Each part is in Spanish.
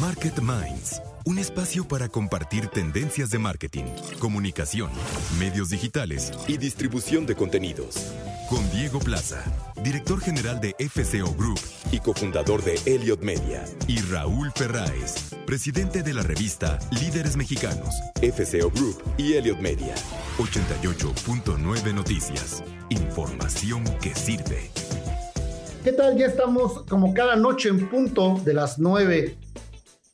Market Minds, un espacio para compartir tendencias de marketing, comunicación, medios digitales y distribución de contenidos. Con Diego Plaza, director general de FCO Group y cofundador de Elliot Media, y Raúl Ferráez, presidente de la revista Líderes Mexicanos, FCO Group y Elliot Media. 88.9 Noticias. Información que sirve. ¿Qué tal? Ya estamos como cada noche en punto de las 9.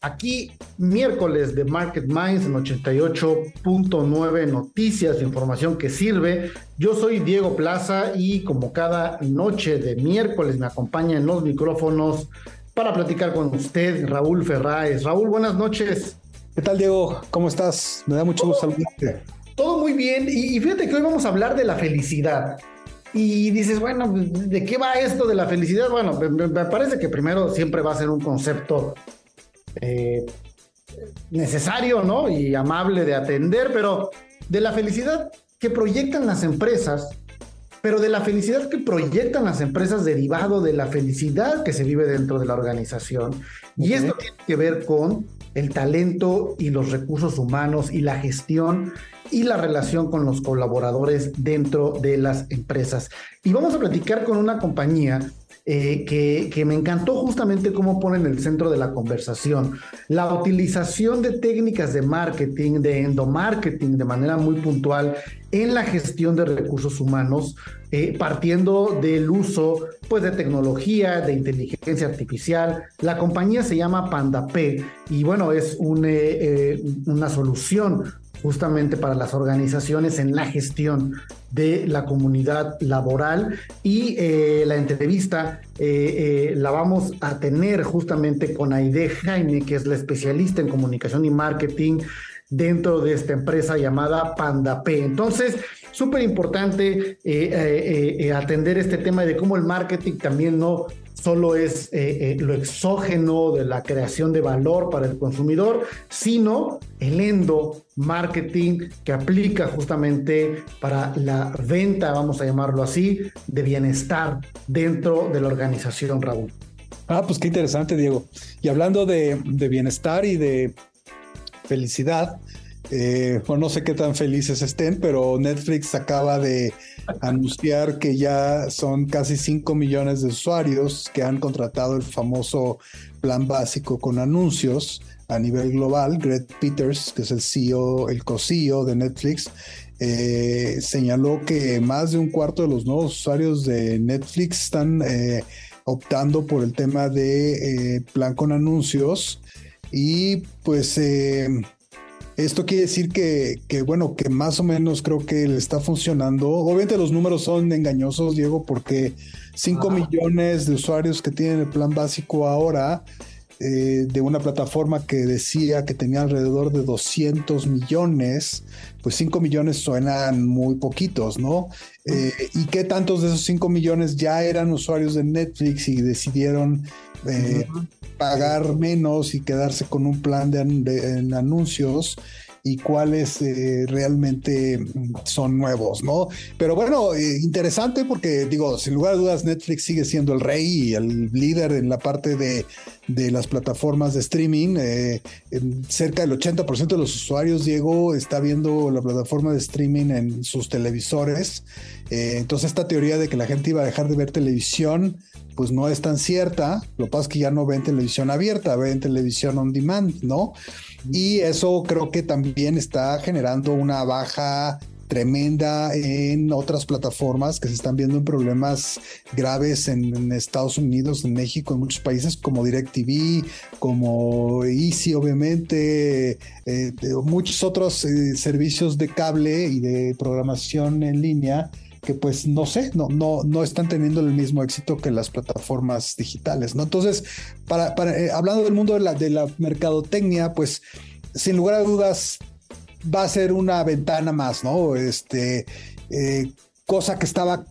Aquí, miércoles de Market Minds en 88.9 Noticias, información que sirve. Yo soy Diego Plaza y como cada noche de miércoles me acompaña en los micrófonos para platicar con usted, Raúl Ferráez. Raúl, buenas noches. ¿Qué tal, Diego? ¿Cómo estás? Me da mucho gusto saludarte. Todo muy bien. Y fíjate que hoy vamos a hablar de la felicidad. Y dices, bueno, ¿de qué va esto de la felicidad? Bueno, me parece que primero siempre va a ser un concepto eh, necesario, ¿no? Y amable de atender, pero de la felicidad que proyectan las empresas, pero de la felicidad que proyectan las empresas derivado de la felicidad que se vive dentro de la organización. Y esto tiene que ver con el talento y los recursos humanos y la gestión y la relación con los colaboradores dentro de las empresas. Y vamos a platicar con una compañía eh, que, me encantó justamente cómo pone en el centro de la conversación la utilización de técnicas de marketing, de endomarketing de manera muy puntual en la gestión de recursos humanos, eh, partiendo del uso pues, de tecnología, de inteligencia artificial. La compañía se llama PandaP y bueno, es un, eh, una solución justamente para las organizaciones en la gestión de la comunidad laboral y eh, la entrevista eh, eh, la vamos a tener justamente con Aide Jaime, que es la especialista en comunicación y marketing dentro de esta empresa llamada Panda P. Entonces, súper importante atender este tema de cómo el marketing también no solo es eh, eh, lo exógeno de la creación de valor para el consumidor, sino el endo marketing que aplica justamente para la venta, vamos a llamarlo así, de bienestar dentro de la organización, Raúl. Ah, pues qué interesante, Diego. Y hablando de bienestar y de felicidad, eh, no sé qué tan felices estén, pero Netflix acaba de anunciar que ya son casi 5 millones de usuarios que han contratado el famoso plan básico con anuncios a nivel global. Greg Peters, que es el CEO, el co-CEO de Netflix, eh, señaló que más de un cuarto de los nuevos usuarios de Netflix están eh, optando por el tema de eh, plan con anuncios. Y pues esto quiere decir que, bueno, que más o menos creo que le está funcionando. Obviamente los números son engañosos, Diego, porque 5 millones de usuarios que tienen el plan básico ahora, eh, de una plataforma que decía que tenía alrededor de 200 millones, pues 5 millones suenan muy poquitos, ¿no? Eh, ¿Y qué tantos de esos 5 millones ya eran usuarios de Netflix y decidieron eh, pagar menos y quedarse con un plan de, anuncios y cuáles eh, realmente son nuevos, ¿no? Pero bueno, eh, interesante porque digo, sin lugar a dudas, Netflix sigue siendo el rey y el líder en la parte de, las plataformas de streaming. cerca del 80% de los usuarios, Diego, está viendo la plataforma de streaming en sus televisores. entonces, esta teoría de que la gente iba a dejar de ver televisión, pues no es tan cierta. Lo que pasa es que ya no ven televisión abierta, ven televisión on demand, ¿no? Y eso creo que también está generando una baja tremenda en otras plataformas que se están viendo en problemas graves en, Estados Unidos, en México, en muchos países como DirecTV, como Easy, obviamente, eh, muchos otros eh, servicios de cable y de programación en línea que pues no sé, no, no, no están teniendo el mismo éxito que las plataformas digitales, ¿no? Entonces, para, eh, hablando del mundo de la, de la mercadotecnia, pues sin lugar a dudas va a ser una ventana más, ¿no? Este, eh, cosa que estaba,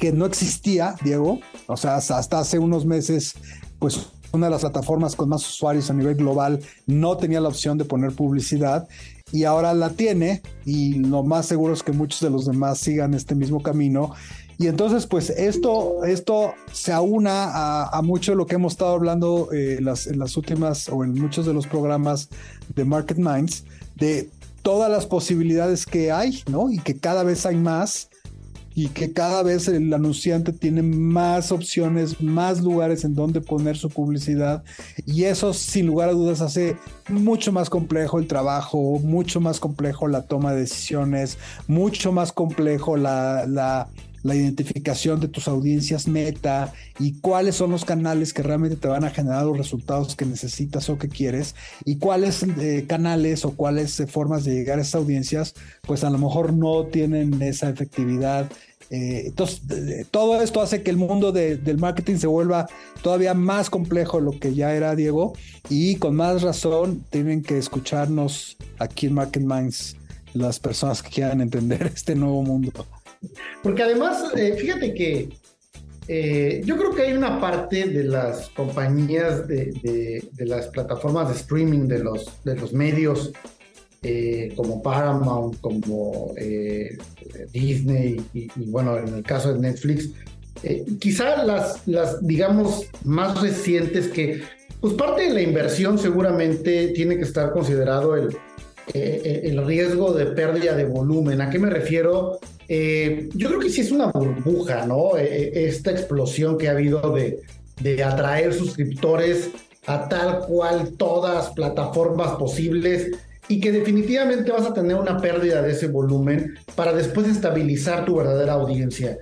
que no existía, Diego, o sea, hasta hace unos meses, pues una de las plataformas con más usuarios a nivel global no tenía la opción de poner publicidad y ahora la tiene y lo más seguro es que muchos de los demás sigan este mismo camino Y entonces, pues esto, esto se aúna a, mucho de lo que hemos estado hablando eh, en las últimas o en muchos de los programas de Market Minds, de todas las posibilidades que hay, ¿no? Y que cada vez hay más y que cada vez el anunciante tiene más opciones, más lugares en donde poner su publicidad. Y eso sin lugar a dudas hace mucho más complejo el trabajo, mucho más complejo la toma de decisiones, mucho más complejo la, la la identificación de tus audiencias meta y cuáles son los canales que realmente te van a generar los resultados que necesitas o que quieres y cuáles eh, canales o cuáles eh, formas de llegar a esas audiencias pues a lo mejor no tienen esa efectividad. Eh, entonces, todo esto hace que el mundo del marketing se vuelva todavía más complejo de lo que ya era Diego y con más razón tienen que escucharnos aquí en Market Minds las personas que quieran entender este nuevo mundo. Porque además, eh, fíjate que eh, yo creo que hay una parte de las compañías, de, las plataformas de streaming, de los, de los medios, eh, como Paramount, como Disney y, bueno, en el caso de Netflix, quizá las, las, digamos, más recientes que, pues parte de la inversión seguramente tiene que estar considerado el, el riesgo de pérdida de volumen. ¿A qué me refiero? Eh, yo creo que sí es una burbuja, ¿no? Eh, eh, esta explosión que ha habido de, de atraer suscriptores a tal cual todas plataformas posibles y que definitivamente vas a tener una pérdida de ese volumen para después estabilizar tu verdadera audiencia.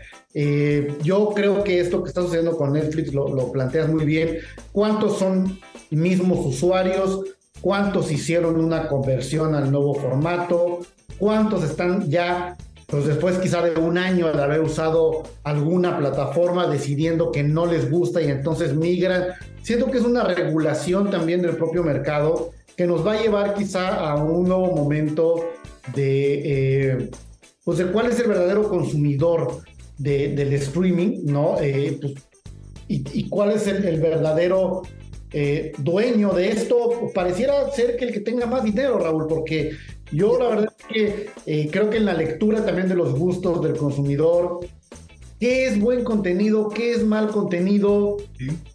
yo creo que esto que está sucediendo con Netflix lo, lo, planteas muy bien. ¿Cuántos son mismos usuarios? ¿Cuántos hicieron una conversión al nuevo formato? ¿Cuántos están ya pues después quizá de un año de haber usado alguna plataforma decidiendo que no les gusta y entonces migran. Siento que es una regulación también del propio mercado que nos va a llevar quizá a un nuevo momento de, eh, pues de cuál es el verdadero consumidor del streaming, ¿no? Eh, pues, y, cuál es el, verdadero eh, dueño de esto. Pareciera ser que el que tenga más dinero, Raúl, porque yo la verdad es que eh, creo que en la lectura también de los gustos del consumidor, qué es buen contenido, qué es mal contenido,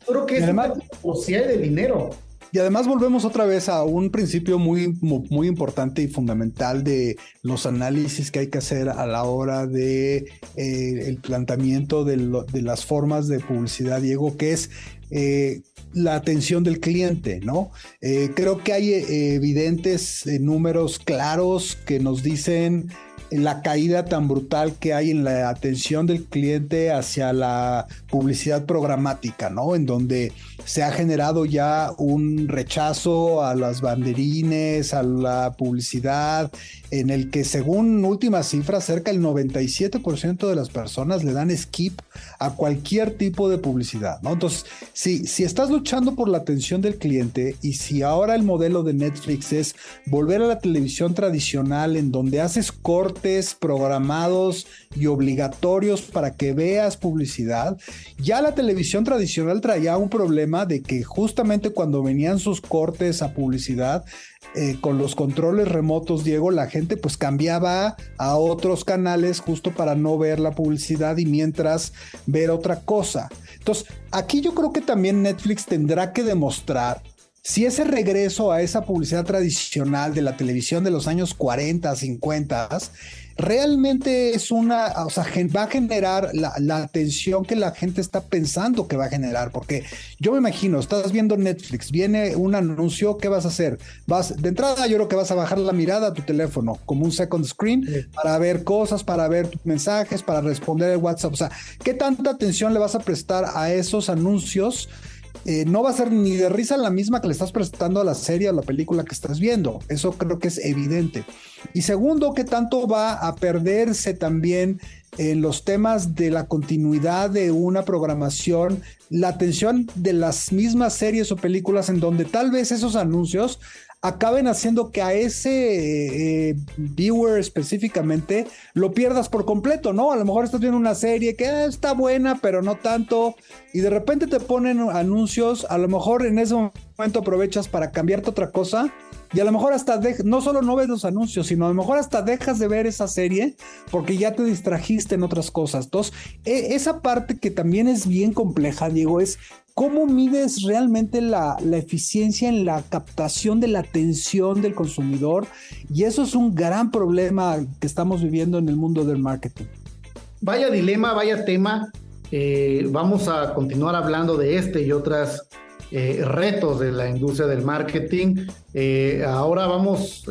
creo que es además, o si hay de dinero. Y además volvemos otra vez a un principio muy, muy importante y fundamental de los análisis que hay que hacer a la hora de eh, el planteamiento de, de, las formas de publicidad, Diego, que es eh, la atención del cliente, ¿no? Eh, creo que hay eh, evidentes números claros que nos dicen la caída tan brutal que hay en la atención del cliente hacia la publicidad programática, ¿no? En donde se ha generado ya un rechazo a las banderines, a la publicidad, en el que según últimas cifras, cerca del 97% de las personas le dan skip a cualquier tipo de publicidad. Entonces, si, si estás luchando por la atención del cliente y si ahora el modelo de Netflix es volver a la televisión tradicional en donde haces cortes programados y obligatorios para que veas publicidad, ya la televisión tradicional traía un problema de que justamente cuando venían sus cortes a publicidad, eh, con los controles remotos, Diego, la gente pues cambiaba a otros canales justo para no ver la publicidad y mientras ver otra cosa. Entonces, aquí yo creo que también Netflix tendrá que demostrar si ese regreso a esa publicidad tradicional de la televisión de los años 40, 50, realmente es una, o sea, va a generar la, atención que la gente está pensando que va a generar, porque yo me imagino, estás viendo Netflix, viene un anuncio, ¿qué vas a hacer? Vas, de entrada yo creo que vas a bajar la mirada a tu teléfono, como un second screen, para ver cosas, para ver tus mensajes, para responder el WhatsApp, o sea, ¿qué tanta atención le vas a prestar a esos anuncios? Eh, no va a ser ni de risa la misma que le estás prestando a la serie o la película que estás viendo. Eso creo que es evidente. Y segundo, que tanto va a perderse también en los temas de la continuidad de una programación, la atención de las mismas series o películas en donde tal vez esos anuncios acaben haciendo que a ese eh, viewer específicamente lo pierdas por completo, ¿no? A lo mejor estás viendo una serie que ah, está buena, pero no tanto, y de repente te ponen anuncios, a lo mejor en ese momento aprovechas para cambiarte otra cosa y a lo mejor hasta no solo no ves los anuncios, sino a lo mejor hasta dejas de ver esa serie porque ya te distrajiste en otras cosas. Entonces, e, esa parte que también es bien compleja, Diego, es cómo mides realmente la, eficiencia en la captación de la atención del consumidor. Y eso es un gran problema que estamos viviendo en el mundo del marketing. Vaya dilema, vaya tema. Eh, vamos a continuar hablando de este y otras eh, retos de la industria del marketing. Eh, ahora vamos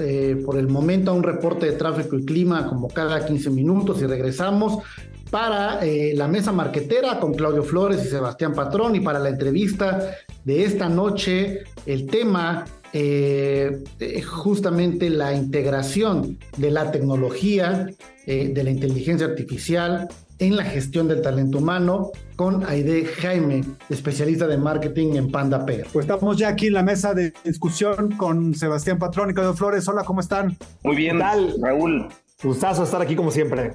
por el momento a un reporte de tráfico y clima como cada 15 minutos y regresamos para la mesa marquetera con Claudio Flores y Sebastián Patrón y para la entrevista de esta noche el tema justamente la integración de la tecnología, de la inteligencia artificial en la gestión del talento humano con Aide Jaime, especialista de marketing en Panda P. Pues estamos ya aquí en la mesa de discusión con Sebastián Patrón y Claudio Flores. Hola, ¿cómo están? Muy bien, tal, Raúl. Gustazo estar aquí como siempre.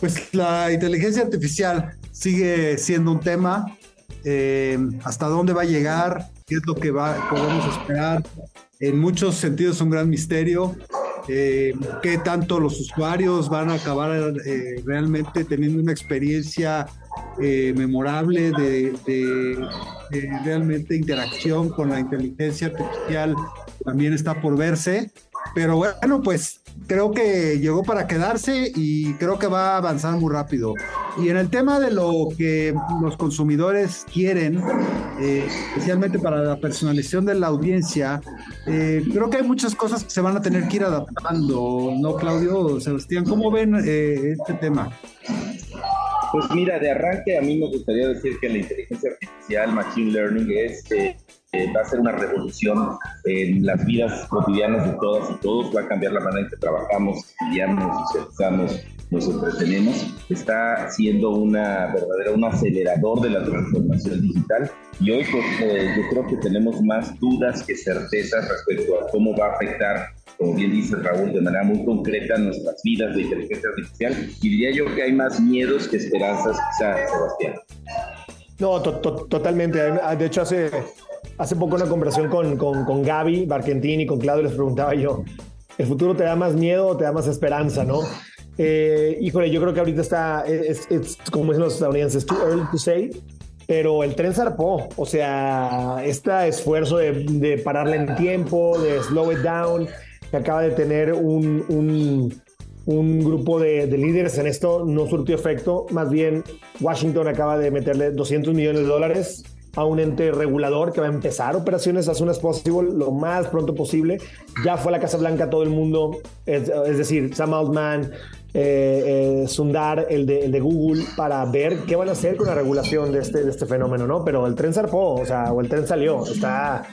Pues la inteligencia artificial sigue siendo un tema. Eh, ¿Hasta dónde va a llegar? ¿Qué es lo que va, podemos esperar? En muchos sentidos es un gran misterio eh, qué tanto los usuarios van a acabar eh, realmente teniendo una experiencia eh, memorable de, de, realmente interacción con la inteligencia artificial también está por verse. Pero bueno, pues creo que llegó para quedarse y creo que va a avanzar muy rápido. Y en el tema de lo que los consumidores quieren, eh, especialmente para la personalización de la audiencia, eh, creo que hay muchas cosas que se van a tener que ir adaptando, ¿no, Claudio? Sebastián, ¿cómo ven eh, este tema? Pues mira, de arranque a mí me gustaría decir que la inteligencia artificial, machine learning, es va a ser una revolución en las vidas cotidianas de todas y todos, va a cambiar la manera en que trabajamos, estudiamos, socializamos, nos entretenemos. Está siendo una verdadera, un acelerador de la transformación digital y hoy pues, eh, yo creo que tenemos más dudas que certezas respecto a cómo va a afectar como bien dice Raúl, de manera muy concreta nuestras vidas de inteligencia artificial. Y diría yo que hay más miedos que esperanzas, quizás, Sebastián. No, totalmente. De hecho, hace hace poco una conversación con, con, con Gaby Barquentini y con Claudio les preguntaba yo, ¿el futuro te da más miedo o te da más esperanza, no? Eh, híjole, yo creo que ahorita está, es, como dicen los estadounidenses, too early to say, pero el tren zarpó, o sea, este esfuerzo de, de pararle en tiempo, de slow it down, que acaba de tener un, un, un grupo de, de, líderes en esto, no surtió efecto, más bien Washington acaba de meterle 200 millones de dólares a un ente regulador que va a empezar operaciones as soon as possible lo más pronto posible. Ya fue a la Casa Blanca todo el mundo, es, decir, Sam Altman, eh, eh, Sundar, el de, el de, Google, para ver qué van a hacer con la regulación de este, de este fenómeno, ¿no? Pero el tren zarpó, o sea, o el tren salió, está...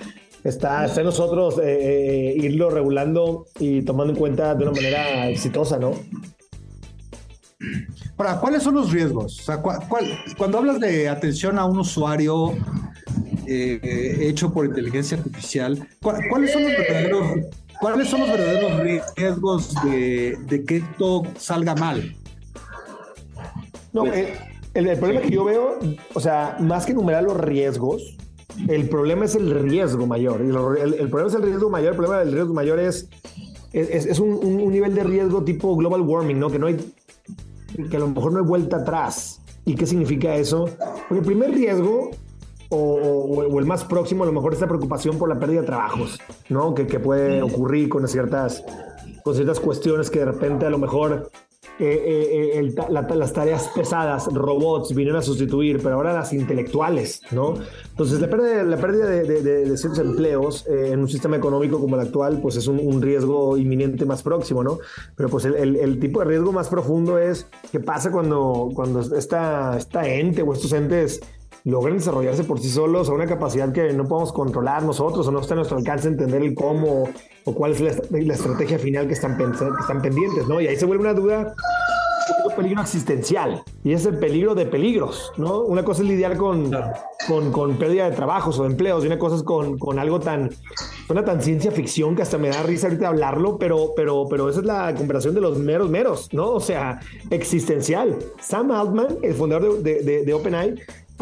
Está, está en nosotros eh, irlo regulando y tomando en cuenta de una manera exitosa, ¿no? Ahora, ¿cuáles son los riesgos? O sea, cuando hablas de atención a un usuario eh, hecho por inteligencia artificial, ¿cuáles son los verdaderos, ¿cuáles son los verdaderos riesgos de, que esto salga mal? No, eh, el, problema que yo veo, o sea, más que enumerar los riesgos, el problema es el riesgo mayor. El, el, problema es el riesgo mayor. El problema del riesgo mayor es, es, un, un, nivel de riesgo tipo global warming, ¿no? Que no hay que a lo mejor no hay vuelta atrás. ¿Y qué significa eso? Porque el primer riesgo o, el más próximo a lo mejor es la preocupación por la pérdida de trabajos, ¿no? Que, que puede ocurrir con ciertas, con ciertas cuestiones que de repente a lo mejor eh, eh, las tareas pesadas, robots, vinieron a sustituir, pero ahora las intelectuales, ¿no? Entonces, la pérdida, la pérdida de, ciertos empleos eh, en un sistema económico como el actual, pues es un, riesgo inminente más próximo, ¿no? Pero pues el, tipo de riesgo más profundo es qué pasa cuando, cuando esta, esta ente o estos entes logran desarrollarse por sí solos a una capacidad que no podemos controlar nosotros o no está a nuestro alcance entender el cómo o cuál es la, estrategia final que están, que están pendientes, ¿no? Y ahí se vuelve una duda un peligro existencial y es el peligro de peligros, ¿no? Una cosa es lidiar con, con, con, pérdida de trabajos o de empleos y una cosa es con, con algo tan, suena tan ciencia ficción que hasta me da risa ahorita hablarlo, pero, pero, pero esa es la comparación de los meros meros, ¿no? O sea, existencial. Sam Altman, el fundador de, de, de OpenAI,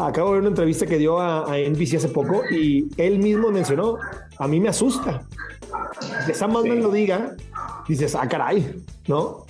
acabo de ver una entrevista que dio a, a, NBC hace poco y él mismo mencionó, a mí me asusta. Que Sam Altman lo diga, dices, ah, caray, ¿no?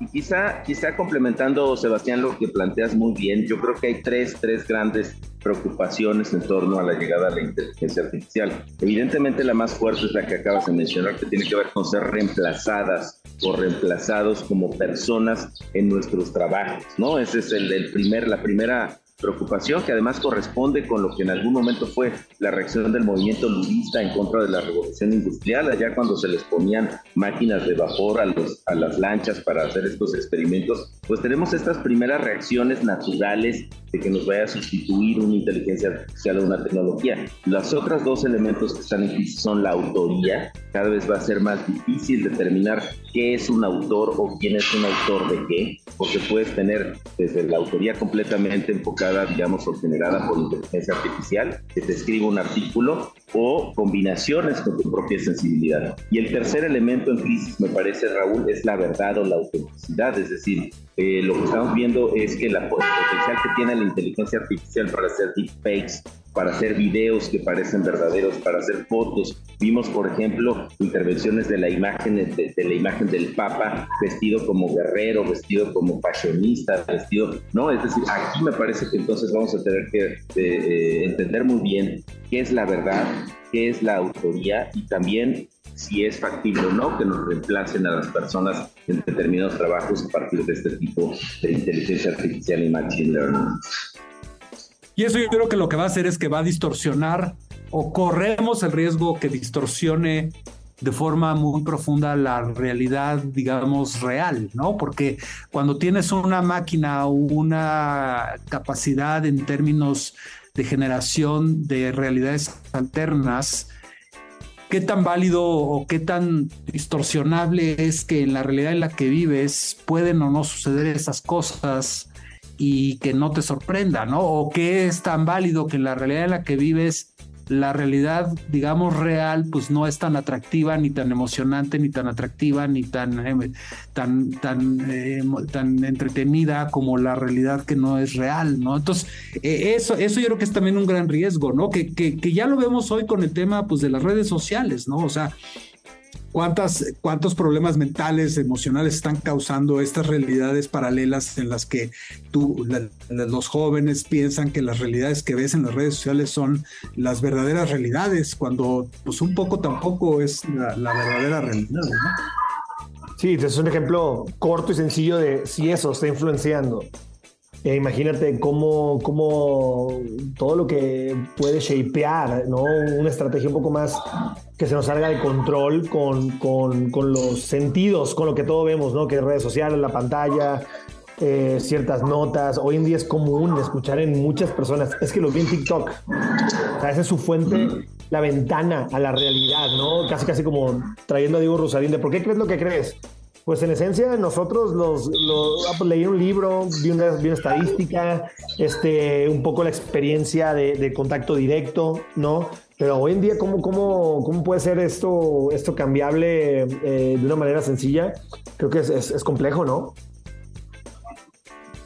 Y quizá, quizá complementando, Sebastián, lo que planteas muy bien, yo creo que hay tres, tres grandes preocupaciones en torno a la llegada de la inteligencia artificial. Evidentemente la más fuerte es la que acabas de mencionar, que tiene que ver con ser reemplazadas o reemplazados como personas en nuestros trabajos, ¿no? Ese es el, el primer, la primera preocupación que además corresponde con lo que en algún momento fue la reacción del movimiento ludista en contra de la revolución industrial, allá cuando se les ponían máquinas de vapor a, los, a las lanchas para hacer estos experimentos, pues tenemos estas primeras reacciones naturales de que nos vaya a sustituir una inteligencia artificial o una tecnología. Los otros dos elementos que están en son la autoría, cada vez va a ser más difícil determinar qué es un autor o quién es un autor de qué, porque puedes tener desde la autoría completamente enfocada, digamos, o generada por inteligencia artificial, que te escribe un artículo, o combinaciones con tu propia sensibilidad. Y el tercer elemento en crisis, me parece, Raúl, es la verdad o la autenticidad, es decir, eh, lo que estamos viendo es que la potencial que tiene la inteligencia artificial para hacer deepfakes, para hacer videos que parecen verdaderos, para hacer fotos. Vimos, por ejemplo, intervenciones de la imagen de, la imagen del Papa vestido como guerrero, vestido como fashionista, vestido, ¿no? Es decir, aquí me parece que entonces vamos a tener que eh, entender muy bien qué es la verdad, qué es la autoría y también si es factible o no que nos reemplacen a las personas en determinados trabajos a partir de este tipo de inteligencia artificial y machine learning. Y eso yo creo que lo que va a hacer es que va a distorsionar o corremos el riesgo que distorsione de forma muy profunda la realidad, digamos, real, ¿no? Porque cuando tienes una máquina o una capacidad en términos de generación de realidades alternas, qué tan válido o qué tan distorsionable es que en la realidad en la que vives pueden o no suceder esas cosas y que no te sorprenda, ¿no? O qué es tan válido que en la realidad en la que vives la realidad, digamos, real, pues no es tan atractiva, ni tan emocionante, ni tan atractiva, ni tan, eh, tan, tan, eh, tan entretenida como la realidad que no es real, ¿no? Entonces, eh, eso, eso yo creo que es también un gran riesgo, ¿no? Que, que, que ya lo vemos hoy con el tema, pues, de las redes sociales, ¿no? O sea, cuántas, cuántos problemas mentales, emocionales están causando estas realidades paralelas en las que tú, los jóvenes piensan que las realidades que ves en las redes sociales son las verdaderas realidades, cuando pues un poco tampoco es la, la verdadera realidad, ¿no? Sí, es un ejemplo corto y sencillo de si eso está influenciando. Eh, imagínate cómo, cómo todo lo que puede shapear, ¿no? Una estrategia un poco más que se nos salga de control con, con, con los sentidos, con lo que todo vemos, ¿no? Que redes sociales, la pantalla, eh, ciertas notas. Hoy en día es común escuchar en muchas personas, es que lo vi en TikTok. O sea, esa es su fuente, la ventana a la realidad, ¿no? Casi, casi como trayendo a Diego Rosarín de ¿por qué crees lo que crees? Pues en esencia nosotros los, los ah, pues leí un libro, vi una, vi una, estadística, este, un poco la experiencia de, contacto directo, ¿no? Pero hoy en día, ¿cómo, cómo, cómo puede ser esto, esto cambiable eh, de una manera sencilla? Creo que es, es, es complejo, ¿no?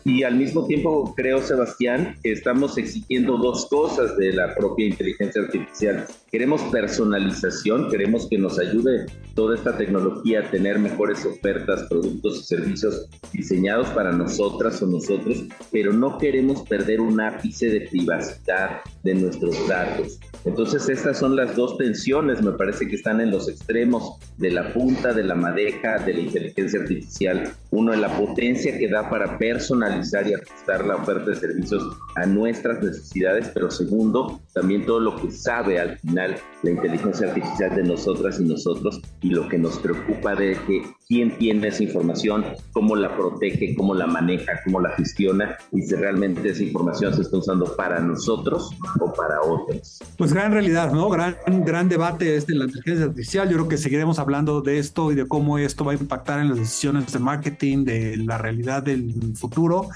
Y al mismo tiempo creo, Sebastián, que estamos exigiendo dos cosas de la propia inteligencia artificial. Queremos personalización, queremos que nos ayude toda esta tecnología a tener mejores ofertas, productos y servicios diseñados para nosotras o nosotros, pero no queremos perder un ápice de privacidad de nuestros datos. Entonces estas son las dos tensiones, me parece que están en los extremos de la punta de la madeja de la inteligencia artificial. Uno, en la potencia que da para personalizar y ajustar la oferta de servicios a nuestras necesidades, pero segundo, también todo lo que sabe al final la inteligencia artificial de nosotras y nosotros y lo que nos preocupa de que quién tiene esa información, cómo la protege, cómo la maneja, cómo la gestiona y si realmente esa información se está usando para nosotros o para otros. Pues gran realidad, ¿no? Gran, gran debate este de la inteligencia artificial. Yo creo que seguiremos hablando de esto y de cómo esto va a impactar en las decisiones de marketing, de la realidad del futuro.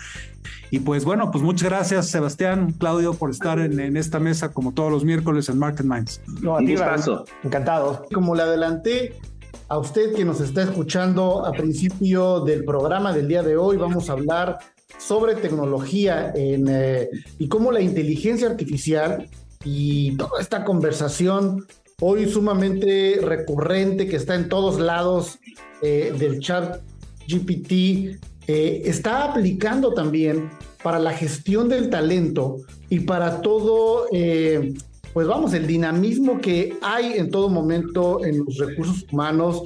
Y pues bueno, pues muchas gracias Sebastián, Claudio, por estar en, esta mesa como todos los miércoles en Market Minds. No, a ti, Encantado. Como le adelanté, a usted que nos está escuchando a principio del programa del día de hoy, vamos a hablar sobre tecnología eh, y cómo la inteligencia artificial y toda esta conversación hoy sumamente recurrente que está en todos lados eh, del chat GPT eh, está aplicando también para la gestión del talento y para todo, pues vamos, el dinamismo que hay en todo momento en los recursos humanos,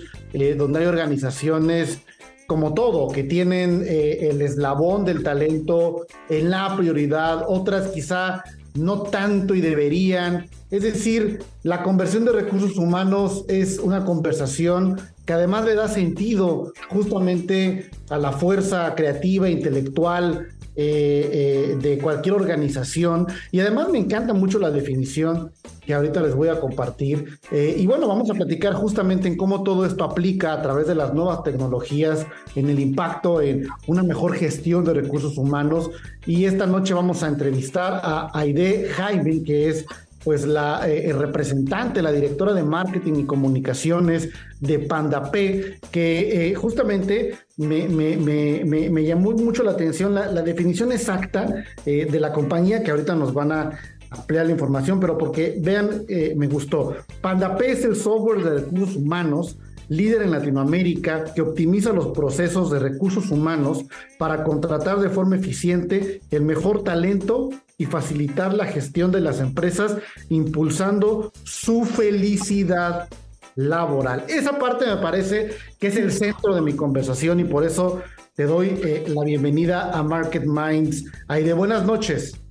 donde hay organizaciones como todo, que tienen eh, el eslabón del talento en la prioridad, otras quizá no tanto y deberían. Es decir, la conversión de recursos humanos es una conversación que además le da sentido justamente a la fuerza creativa, intelectual eh, eh, de cualquier organización. Y además me encanta mucho la definición que ahorita les voy a compartir. Eh, y bueno, vamos a platicar justamente en cómo todo esto aplica a través de las nuevas tecnologías, en el impacto en una mejor gestión de recursos humanos. Y esta noche vamos a entrevistar a Aide Jaime, que es pues la representante, la directora de marketing y comunicaciones de Panda P, que justamente me, me, me, me, llamó mucho la atención la, definición exacta eh, de la compañía que ahorita nos van a ampliar la información, pero porque vean, eh, me gustó. PandaP es el software de recursos humanos líder en Latinoamérica que optimiza los procesos de recursos humanos para contratar de forma eficiente el mejor talento y facilitar la gestión de las empresas, impulsando su felicidad laboral. Esa parte me parece que es el centro de mi conversación y por eso te doy eh, la bienvenida a Market Minds. de buenas noches.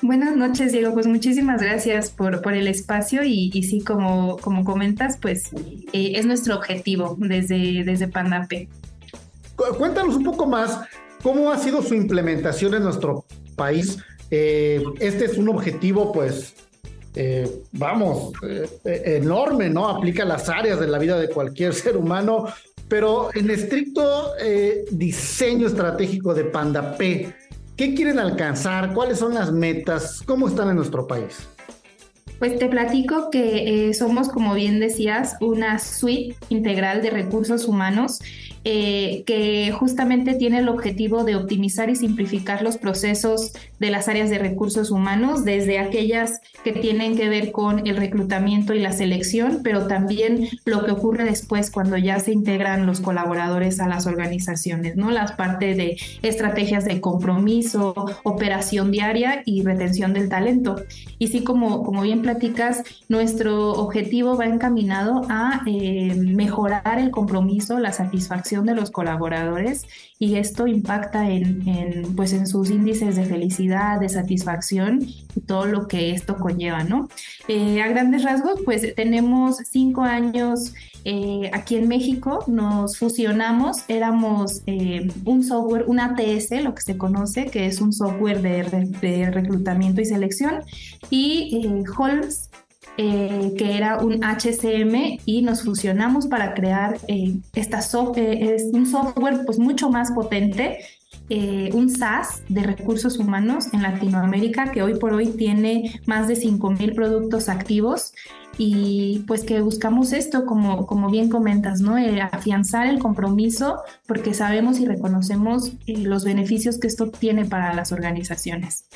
Buenas noches, Diego. Pues muchísimas gracias por, por el espacio y, y sí, como, como comentas, pues eh, es nuestro objetivo desde, desde Pandape. Cuéntanos un poco más cómo ha sido su implementación en nuestro país. Eh, este es un objetivo, pues, eh, vamos, eh, enorme, ¿no? Aplica las áreas de la vida de cualquier ser humano, pero en estricto diseño estratégico de Panda P, ¿qué quieren alcanzar? ¿Cuáles son las metas? ¿Cómo están en nuestro país? Pues te platico que somos, como bien decías, una suite integral de recursos humanos eh, que justamente tiene el objetivo de optimizar y simplificar los procesos de las áreas de recursos humanos, desde aquellas que tienen que ver con el reclutamiento y la selección, pero también lo que ocurre después cuando ya se integran los colaboradores a las organizaciones, ¿no? Las partes de estrategias de compromiso, operación diaria y retención del talento. Y sí, como, como bien platicas, nuestro objetivo va encaminado a eh, mejorar el compromiso, la satisfacción de los colaboradores y esto impacta en, pues en sus índices de felicidad, de satisfacción y todo lo que esto conlleva, ¿no? Eh, a grandes rasgos, pues tenemos cinco años eh, aquí en México, nos fusionamos, éramos eh, un software, un ATS, lo que se conoce, que es un software de, de reclutamiento y selección, y Holmes eh, que era un HCM y nos fusionamos para crear eh, esta eh, un software pues mucho más potente, un SaaS de recursos humanos en Latinoamérica que hoy por hoy tiene más de 5.000 productos activos y pues que buscamos esto, como, como bien comentas, ¿no? afianzar el compromiso porque sabemos y reconocemos los beneficios que esto tiene para las organizaciones.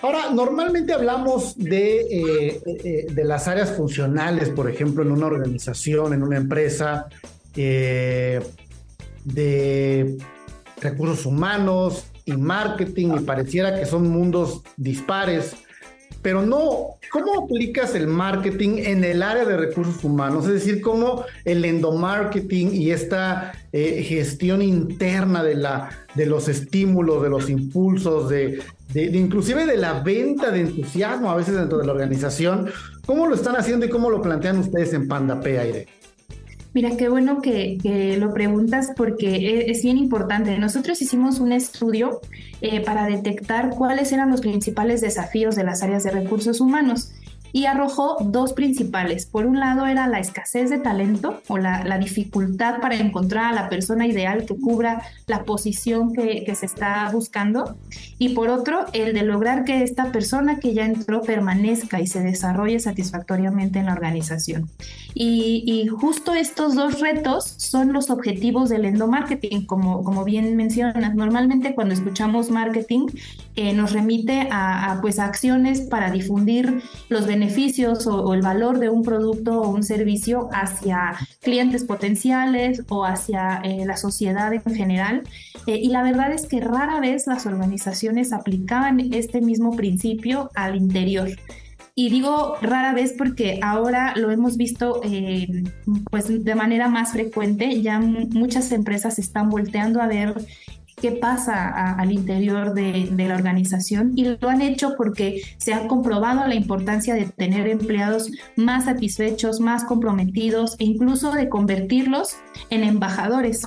Ahora, normalmente hablamos de, eh, eh, de las áreas funcionales, por ejemplo, en una organización, en una empresa, eh, de recursos humanos y marketing, y pareciera que son mundos dispares, pero no, ¿cómo aplicas el marketing en el área de recursos humanos? Es decir, cómo el endomarketing y esta gestión interna de, la, de los estímulos, de los impulsos, de, de, inclusive de la venta de entusiasmo a veces dentro de la organización. ¿Cómo lo están haciendo y cómo lo plantean ustedes en Panda P Aire? Mira, qué bueno que, lo preguntas porque e, es, bien importante. Nosotros hicimos un estudio eh, para detectar cuáles eran los principales desafíos de las áreas de recursos humanos y arrojó dos principales. Por un lado era la escasez de talento o la, dificultad para encontrar a la persona ideal que cubra la posición que, se está buscando y por otro el de lograr que esta persona que ya entró permanezca y se desarrolle satisfactoriamente en la organización. Y, justo estos dos retos son los objetivos del endomarketing, como, como bien mencionas. Normalmente cuando escuchamos marketing eh, nos remite a, pues, acciones para difundir los beneficios beneficios o, el valor de un producto o un servicio hacia clientes potenciales o hacia eh, la sociedad en general. Eh, y la verdad es que rara vez las organizaciones aplicaban este mismo principio al interior. Y digo rara vez porque ahora lo hemos visto eh, pues de manera más frecuente. Ya muchas empresas están volteando a ver qué pasa al interior de, la organización y lo han hecho porque se ha comprobado la importancia de tener empleados más satisfechos, más comprometidos e incluso de convertirlos en embajadores.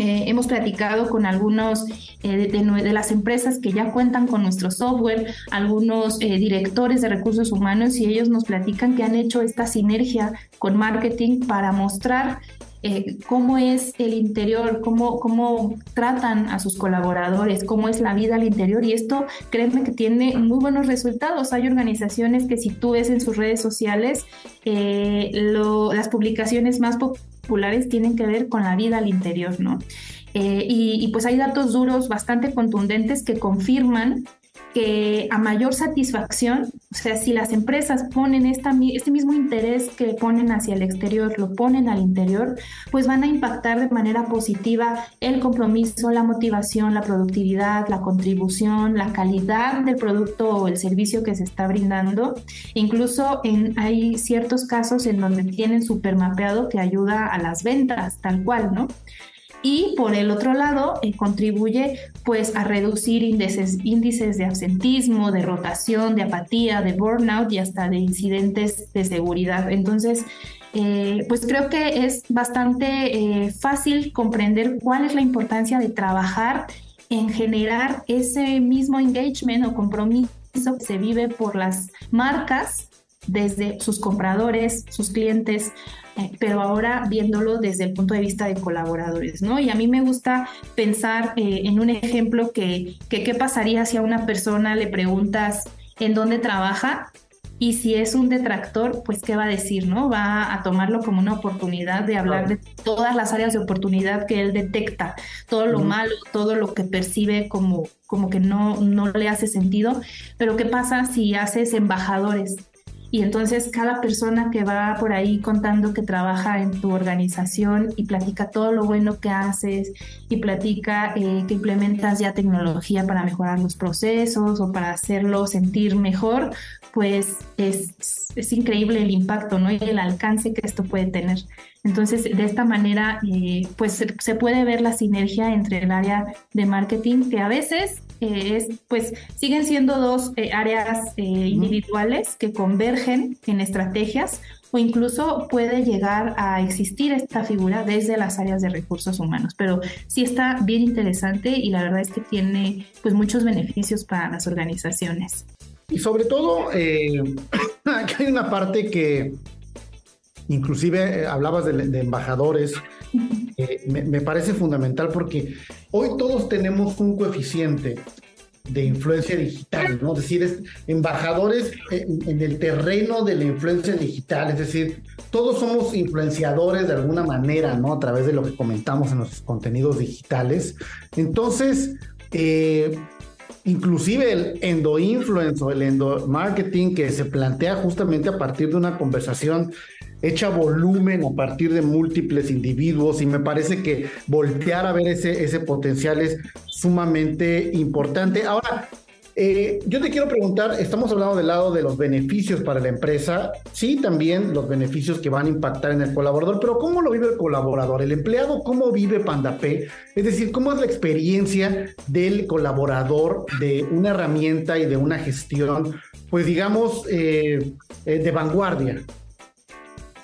Eh, hemos platicado con algunos eh, de, las empresas que ya cuentan con nuestro software, algunos eh, directores de recursos humanos y ellos nos platican que han hecho esta sinergia con marketing para mostrar eh, cómo es el interior, cómo, cómo tratan a sus colaboradores, cómo es la vida al interior. Y esto, créeme que tiene muy buenos resultados. Hay organizaciones que si tú ves en sus redes sociales, eh, las publicaciones más populares tienen que ver con la vida al interior, ¿no? Eh, y, y, pues hay datos duros bastante contundentes que confirman que a mayor satisfacción, o sea, si las empresas ponen este mismo interés que ponen hacia el exterior, lo ponen al interior, pues van a impactar de manera positiva el compromiso, la motivación, la productividad, la contribución, la calidad del producto o el servicio que se está brindando. Incluso hay ciertos casos en donde tienen supermapeado que ayuda a las ventas, tal cual, ¿no? Y por el otro lado eh, contribuye pues a reducir índices, de absentismo, de rotación, de apatía, de burnout y hasta de incidentes de seguridad. Entonces, eh, pues creo que es bastante eh, fácil comprender cuál es la importancia de trabajar en generar ese mismo engagement o compromiso que se vive por las marcas desde sus compradores, sus clientes, pero ahora viéndolo desde el punto de vista de colaboradores, ¿no? Y a mí me gusta pensar eh, en un ejemplo que, que, qué pasaría si a una persona le preguntas en dónde trabaja y si es un detractor, pues qué va a decir, ¿no? Va a tomarlo como una oportunidad de hablar de todas las áreas de oportunidad que él detecta, todo lo malo, todo lo que percibe como, como que no, no le hace sentido. Pero ¿qué pasa si haces embajadores? Y entonces cada persona que va por ahí contando que trabaja en tu organización y platica todo lo bueno que haces y platica eh, que implementas ya tecnología para mejorar los procesos o para hacerlo sentir mejor, pues es, es increíble el impacto ¿no? y el alcance que esto puede tener. Entonces, de esta manera, eh, pues se, puede ver la sinergia entre el área de marketing, que a veces eh, es, pues siguen siendo dos eh, áreas individuales que convergen en estrategias o incluso puede llegar a existir esta figura desde las áreas de recursos humanos. Pero sí está bien interesante y la verdad es que tiene pues muchos beneficios para las organizaciones. Y sobre todo, aquí hay una parte que inclusive eh, hablabas de, embajadores, eh, me, parece fundamental porque hoy todos tenemos un coeficiente de influencia digital, ¿no? Es decir, embajadores en, el terreno de la influencia digital, es decir, todos somos influenciadores de alguna manera, ¿no? A través de lo que comentamos en nuestros contenidos digitales. Entonces, eh, inclusive el endo-influence o el endo-marketing que se plantea justamente a partir de una conversación hecha volumen a partir de múltiples individuos y me parece que voltear a ver ese, ese potencial es sumamente importante. Ahora, eh, yo te quiero preguntar, estamos hablando del lado de los beneficios para la empresa, sí, también los beneficios que van a impactar en el colaborador, pero ¿cómo lo vive el colaborador? ¿El empleado cómo vive PandaP? Es decir, ¿cómo es la experiencia del colaborador de una herramienta y de una gestión, pues digamos, eh, eh, de vanguardia?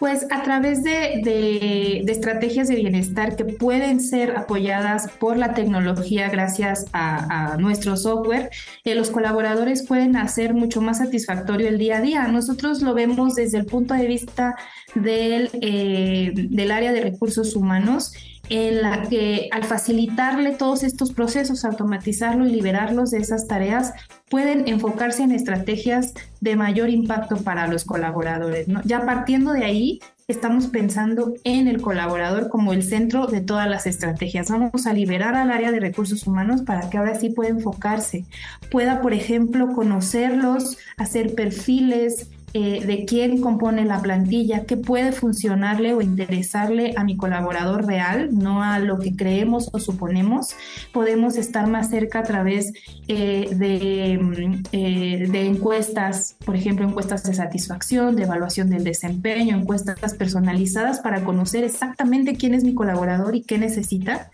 Pues a través de, estrategias de bienestar que pueden ser apoyadas por la tecnología gracias a, nuestro software, eh, los colaboradores pueden hacer mucho más satisfactorio el día a día. Nosotros lo vemos desde el punto de vista del, eh, del área de recursos humanos en la que al facilitarle todos estos procesos, automatizarlo y liberarlos de esas tareas, pueden enfocarse en estrategias de mayor impacto para los colaboradores. Ya partiendo de ahí, estamos pensando en el colaborador como el centro de todas las estrategias. Vamos a liberar al área de recursos humanos para que ahora sí pueda enfocarse, pueda, por ejemplo, conocerlos, hacer perfiles, eh, de quién compone la plantilla, qué puede funcionarle o interesarle a mi colaborador real, no a lo que creemos o suponemos. Podemos estar más cerca a través eh, de, mm, eh, de encuestas, por ejemplo, encuestas de satisfacción, de evaluación del desempeño, encuestas personalizadas para conocer exactamente quién es mi colaborador y qué necesita.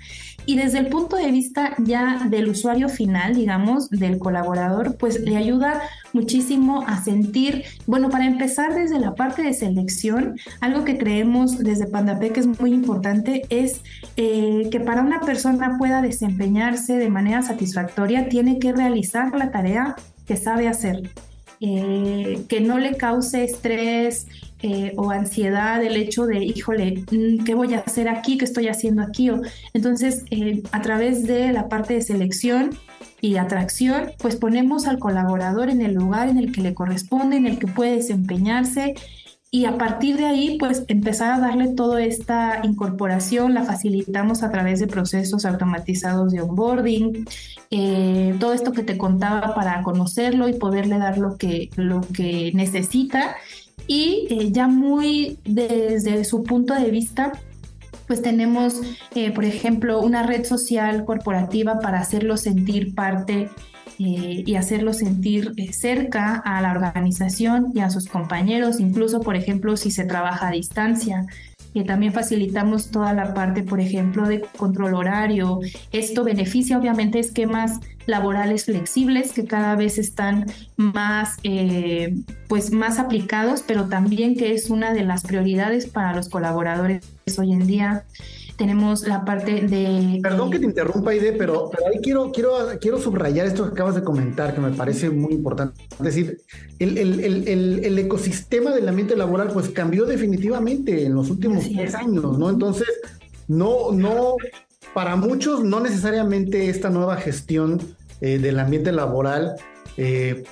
Y desde el punto de vista ya del usuario final, digamos, del colaborador, pues le ayuda muchísimo a sentir, bueno, para empezar desde la parte de selección, algo que creemos desde Pandapé que es muy importante es eh, que para una persona pueda desempeñarse de manera satisfactoria, tiene que realizar la tarea que sabe hacer. Eh, que no le cause estrés eh, o ansiedad el hecho de, híjole, mm, ¿qué voy a hacer aquí? ¿Qué estoy haciendo aquí? O, entonces, a través de la parte de selección, y atracción, pues ponemos al colaborador en el lugar en el que le corresponde, en el que puede desempeñarse y a partir de ahí, pues empezar a darle toda esta incorporación, la facilitamos a través de procesos automatizados de onboarding, eh, todo esto que te contaba para conocerlo y poderle dar lo que, lo que necesita. Y eh, ya muy desde su punto de vista, pues tenemos, eh, por ejemplo, una red social corporativa para hacerlo sentir parte eh, y hacerlo sentir cerca a la organización y a sus compañeros, incluso, por ejemplo, si se trabaja a distancia. también facilitamos toda la parte, por ejemplo, de control horario. Esto beneficia obviamente esquemas laborales flexibles que cada vez están más, pues más aplicados, pero también que es una de las prioridades para los colaboradores hoy en día. Tenemos la parte de... Perdón que te interrumpa, Ide, pero, pero ahí quiero, quiero, quiero subrayar esto que acabas de comentar, que me parece muy importante. Es decir, el, el, el, el ecosistema del ambiente laboral pues cambió definitivamente en los últimos 10 años, ¿no? Entonces, no, no, para muchos no necesariamente esta nueva gestión eh, del ambiente laboral eh,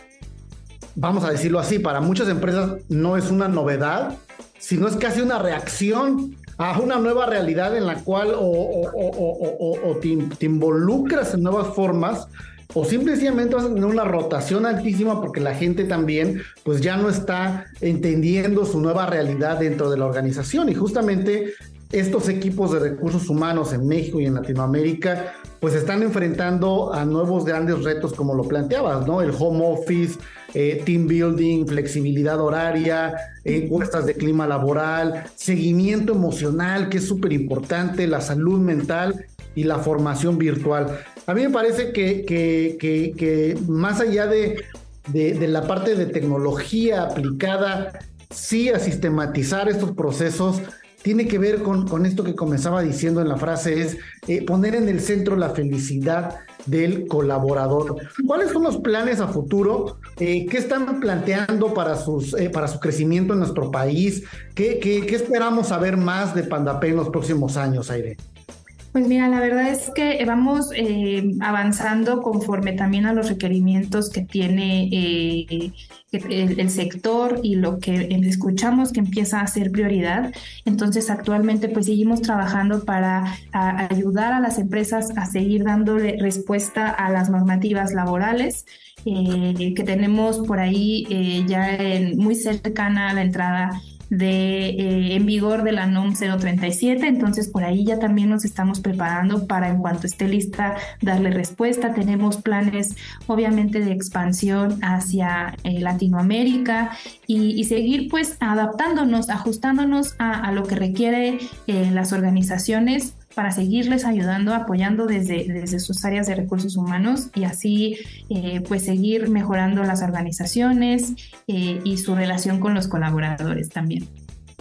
vamos a decirlo así, para muchas empresas no es una novedad, sino es casi una reacción a una nueva realidad en la cual o, te, involucras en nuevas formas o simplemente vas a tener una rotación altísima porque la gente también pues ya no está entendiendo su nueva realidad dentro de la organización. Y justamente estos equipos de recursos humanos en México y en Latinoamérica pues están enfrentando a nuevos grandes retos como lo planteabas, ¿no? El home office, eh, team building, flexibilidad horaria, encuestas de clima laboral, seguimiento emocional, que es súper importante, la salud mental y la formación virtual. A mí me parece que, que, más allá de, de, la parte de tecnología aplicada, sí a sistematizar estos procesos, tiene que ver con, con esto que comenzaba diciendo en la frase, es eh, poner en el centro la felicidad del colaborador. ¿Cuáles son los planes a futuro? Eh, ¿Qué están planteando para, sus, eh, para su crecimiento en nuestro país? ¿Qué, qué, qué esperamos saber más de Pandapé en los próximos años, Aire? Pues mira, la verdad es que vamos eh, avanzando conforme también a los requerimientos que tiene eh, el, sector y lo que escuchamos que empieza a ser prioridad. Entonces, actualmente pues seguimos trabajando para ayudar a las empresas a seguir dándole respuesta a las normativas laborales. Eh, que tenemos por ahí ya en, muy cercana a la entrada de, eh, en vigor de la NOM 037, entonces por ahí ya también nos estamos preparando para en cuanto esté lista darle respuesta. Tenemos planes obviamente de expansión hacia eh, Latinoamérica y, seguir pues adaptándonos, ajustándonos a, lo que requiere eh, las organizaciones para seguirles ayudando, apoyando desde, desde sus áreas de recursos humanos y así eh, pues seguir mejorando las organizaciones eh, y su relación con los colaboradores también.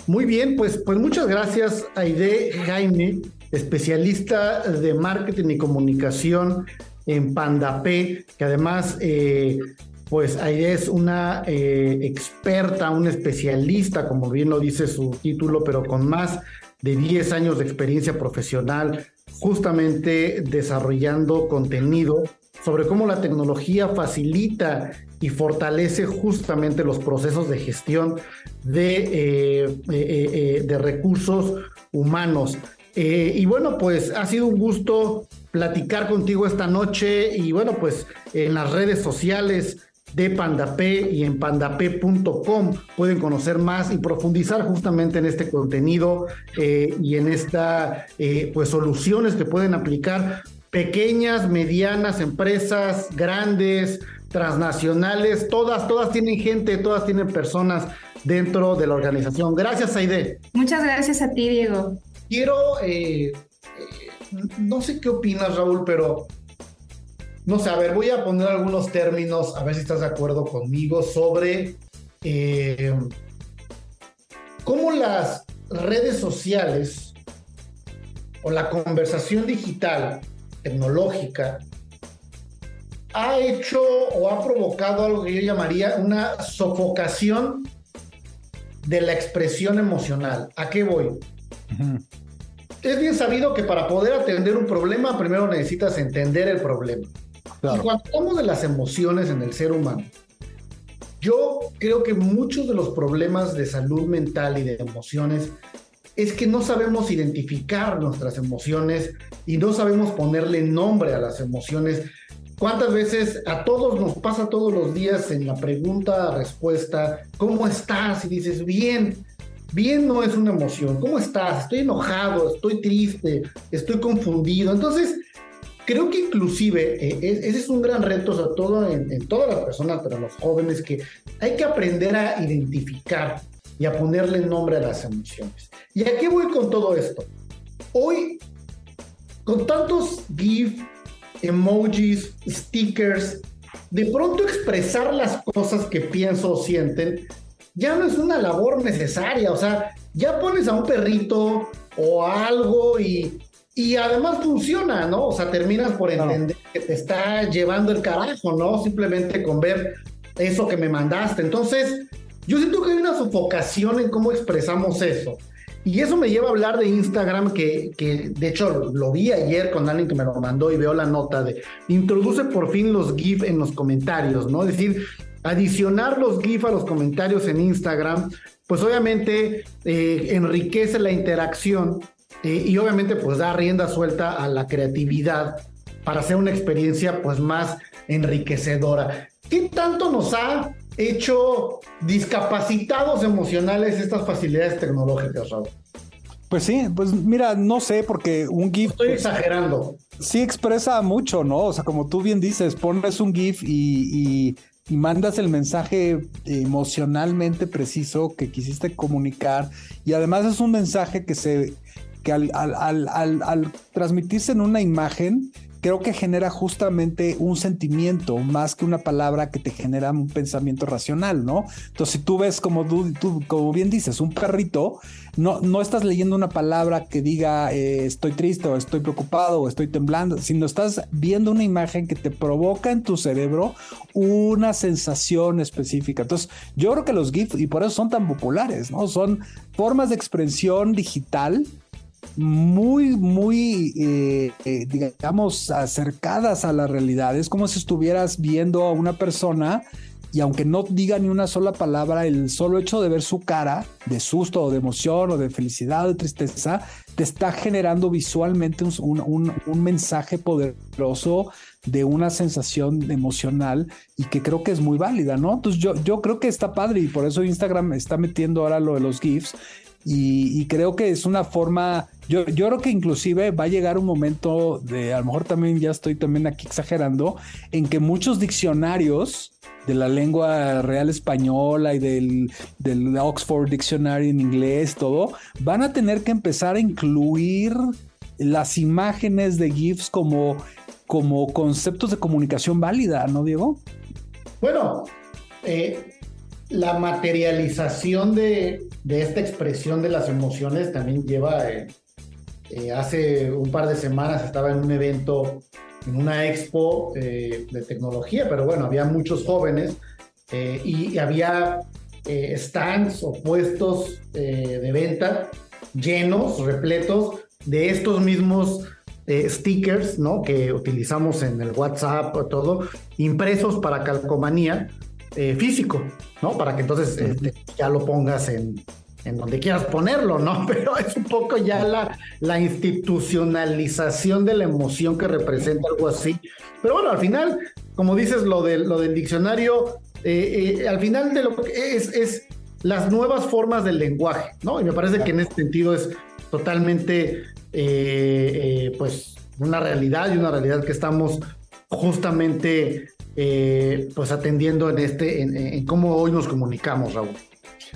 Muy bien, pues, pues muchas gracias, Aide Jaime, especialista de marketing y comunicación en P, que además, eh, pues Aide es una experta, una especialista, como bien lo dice su título, pero con más de 10 años de experiencia profesional, justamente desarrollando contenido sobre cómo la tecnología facilita y fortalece justamente los procesos de gestión de, eh, eh, eh, de recursos humanos. y bueno, pues ha sido un gusto platicar contigo esta noche y bueno, pues en las redes sociales de Pandapé y en pandapé.com pueden conocer más y profundizar justamente en este contenido y en esta pues soluciones que pueden aplicar pequeñas, medianas empresas, grandes, transnacionales, todas, todas tienen gente, todas tienen personas dentro de la organización. Gracias, Aide. Muchas gracias a ti, Diego. Quiero, eh, eh, no sé qué opinas, Raúl, pero no sé, a ver, voy a poner algunos términos, a ver si estás de acuerdo conmigo, sobre eh, cómo las redes sociales o la conversación digital tecnológica ha hecho o ha provocado algo que yo llamaría una sofocación de la expresión emocional. ¿A qué voy? Es bien sabido que para poder atender un problema, primero necesitas entender el problema. Y cuando hablamos de las emociones en el ser humano, yo creo que muchos de los problemas de salud mental y de emociones es que no sabemos identificar nuestras emociones y no sabemos ponerle nombre a las emociones ¿Cuántas veces a todos nos pasa todos los días en la pregunta-respuesta, ¿cómo estás? Y dices, bien, bien no es una emoción, ¿cómo estás? Estoy enojado, estoy triste, estoy confundido. Entonces, creo que inclusive eh, ese es un gran reto, sobre todo en, todas las personas, pero los jóvenes, que hay que aprender a identificar y a ponerle nombre a las emociones. ¿Y a qué voy con todo esto? Hoy, con tantos GIF, emojis, stickers, de pronto expresar las cosas que pienso o sienten, ya no es una labor necesaria. O sea, ya pones a un perrito o algo y, y además funciona, ¿no? O sea, terminas por entender que te está llevando el carajo, ¿no? Simplemente con ver eso que me mandaste. Entonces, yo siento que hay una sofocación en cómo expresamos eso. Y eso me lleva a hablar de Instagram, que, que, de hecho lo vi ayer con alguien que me lo mandó y veo la nota de introduce por fin los GIF en los comentarios, ¿no? Es decir, adicionar los GIF a los comentarios en Instagram, pues obviamente eh, enriquece la interacción eh, y obviamente pues da rienda suelta a la creatividad para hacer una experiencia pues más enriquecedora. ¿Qué tanto nos ha hecho discapacitados emocionales estas facilidades tecnológicas, Raúl? Pues sí, pues mira, no sé, porque un GIF. Estoy pues, exagerando. Sí expresa mucho, ¿no? O sea, como tú bien dices, pones un GIF y, mandas el mensaje emocionalmente preciso que quisiste comunicar. Y además es un mensaje que se. Al transmitirse en una imagen creo que genera justamente un sentimiento más que una palabra que te genera un pensamiento racional, ¿no? Entonces, si tú ves como tú, como bien dices, un perrito, no, no estás leyendo una palabra que diga eh, estoy triste o estoy preocupado o estoy temblando, sino estás viendo una imagen que te provoca en tu cerebro una sensación específica. Entonces, yo creo que los GIFs, y por eso son tan populares, ¿no? Son formas de expresión digital muy, muy, eh, eh, digamos, acercadas a la realidad. Es como si estuvieras viendo a una persona y aunque no diga ni una sola palabra, el solo hecho de ver su cara de susto o de emoción o de felicidad o de tristeza, te está generando visualmente un, un mensaje poderoso de una sensación emocional y que creo que es muy válida, ¿no? Entonces yo, yo creo que está padre y por eso Instagram está metiendo ahora lo de los GIFs y, creo que es una forma, yo, yo creo que inclusive va a llegar un momento de, a lo mejor también ya estoy también aquí exagerando, en que muchos diccionarios de la lengua real española y del, del Oxford Dictionary en inglés, todo, van a tener que empezar a incluir las imágenes de GIFs como, como conceptos de comunicación válida, ¿no, Diego? Bueno, eh, la materialización de, esta expresión de las emociones también lleva, eh, eh, hace un par de semanas estaba en un evento, en una expo eh, de tecnología, pero bueno, había muchos jóvenes y, había stands o puestos de venta llenos, repletos de estos mismos stickers, ¿no? Que utilizamos en el WhatsApp o todo, impresos para calcomanía eh, físico, ¿no? Para que entonces este, ya lo pongas en, en donde quieras ponerlo, ¿no? Pero es un poco ya la, la institucionalización de la emoción que representa algo así. Pero bueno, al final, como dices, lo, de, lo del diccionario, eh, eh, al final de lo que es, es las nuevas formas del lenguaje, ¿no? Y me parece que en ese sentido es totalmente, pues, una realidad y una realidad que estamos justamente eh, pues atendiendo en este, en, cómo hoy nos comunicamos, Raúl.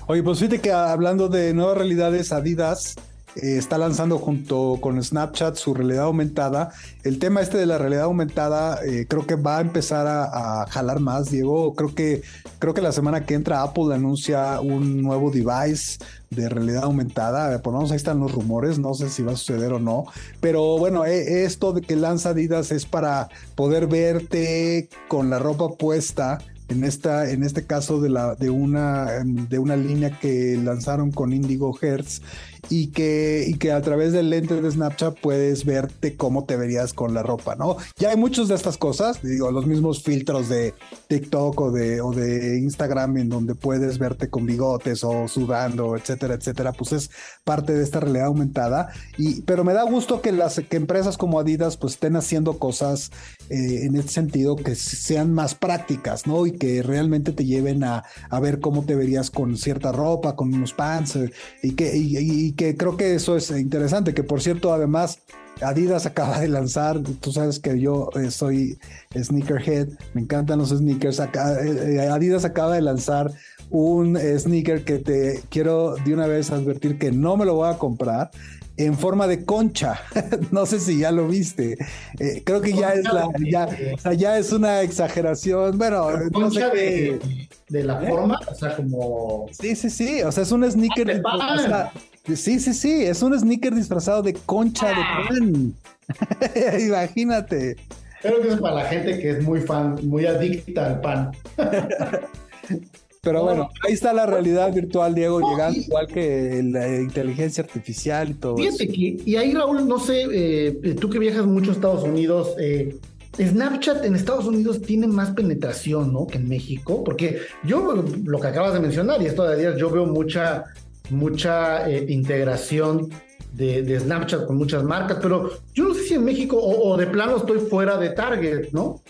Oye, pues fíjate que hablando de nuevas realidades, Adidas eh, está lanzando junto con Snapchat su realidad aumentada. El tema este de la realidad aumentada eh, creo que va a empezar a, jalar más, Diego. Creo que, creo que la semana que entra Apple anuncia un nuevo device de realidad aumentada. Por lo menos ahí están los rumores, no sé si va a suceder o no. Pero bueno, esto de que lanza Adidas es para poder verte con la ropa puesta en, esta, en este caso de, la, de, una, de una línea que lanzaron con Indigo Hertz y que, y que a través del lente de Snapchat puedes verte cómo te verías con la ropa, ¿no? Ya hay muchas de estas cosas, digo, los mismos filtros de TikTok o de, o de Instagram en donde puedes verte con bigotes o sudando, etcétera, etcétera, pues es parte de esta realidad aumentada. Y, pero me da gusto que las que empresas como Adidas pues estén haciendo cosas eh, en este sentido que sean más prácticas, ¿no? Y que realmente te lleven a, a ver cómo te verías con cierta ropa, con unos pants, eh, y que, que creo que eso es interesante, que por cierto, además, Adidas acaba de lanzar, tú sabes que yo eh, soy sneakerhead, me encantan los sneakers, eh, eh, Adidas acaba de lanzar un sneaker que te quiero de una vez advertir que no me lo voy a comprar en forma de concha. no sé si ya lo viste. creo que ya es la, ya, es una exageración. Bueno, no sé de, de, la forma, o sea, como. Sí, sí, sí. O sea, es un sneaker. Sí, sí, sí, es un sneaker disfrazado de concha de ah. pan. Imagínate. Creo que es para la gente que es muy fan, muy adicta al pan. Pero bueno, ahí está la realidad virtual, Diego, llegando igual que la inteligencia artificial y todo Fíjate que, y ahí Raúl, no sé, eh, tú que viajas mucho a Estados Unidos, eh, Snapchat en Estados Unidos tiene más penetración, ¿no? Que en México, porque yo, lo que acabas de mencionar, y esto de ayer, yo veo mucha mucha eh, integración de, Snapchat con muchas marcas, pero yo no sé si en México o, de plano estoy fuera de Target, ¿no?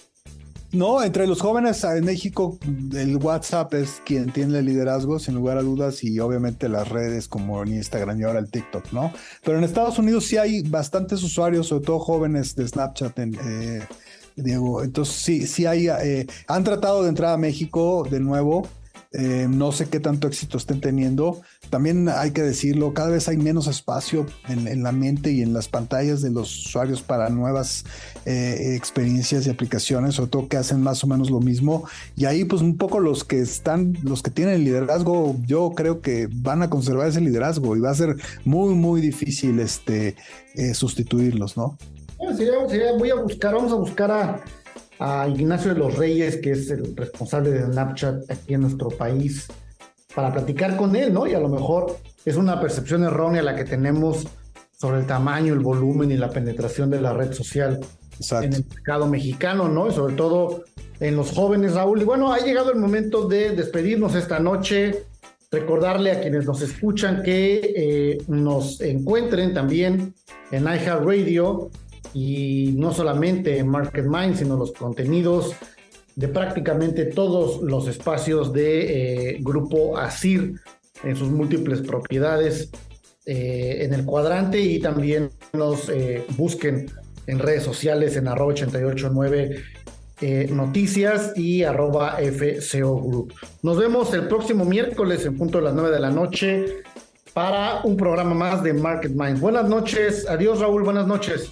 No, entre los jóvenes en México el WhatsApp es quien tiene el liderazgo, sin lugar a dudas, y obviamente las redes como Instagram y ahora el TikTok, ¿no? Pero en Estados Unidos sí hay bastantes usuarios, sobre todo jóvenes de Snapchat, en, eh, Diego. Entonces sí, sí hay, eh, han tratado de entrar a México de nuevo, eh, no sé qué tanto éxito estén teniendo. También hay que decirlo, cada vez hay menos espacio en, la mente y en las pantallas de los usuarios para nuevas eh, experiencias y aplicaciones, sobre todo que hacen más o menos lo mismo. Y ahí pues un poco los que están, los que tienen liderazgo, yo creo que van a conservar ese liderazgo y va a ser muy, muy difícil este, eh, sustituirlos, ¿no? voy a buscar, vamos a buscar a a Ignacio de los Reyes, que es el responsable de Snapchat aquí en nuestro país, para platicar con él, ¿no? Y a lo mejor es una percepción errónea la que tenemos sobre el tamaño, el volumen y la penetración de la red social en el mercado mexicano, ¿no? Y sobre todo en los jóvenes, Raúl. Y bueno, ha llegado el momento de despedirnos esta noche. Recordarle a quienes nos escuchan que eh, nos encuentren también en iHeartRadio y no solamente en Market Mind, sino los contenidos de prácticamente todos los espacios de eh, Grupo ASIR en sus múltiples propiedades eh, en el cuadrante y también nos eh, busquen en redes sociales en arroba 889 noticias y arroba FCO Group. Nos vemos el próximo miércoles en punto de las 9 de la noche para un programa más de Market Minds. Buenas noches. Adiós, Raúl. Buenas noches.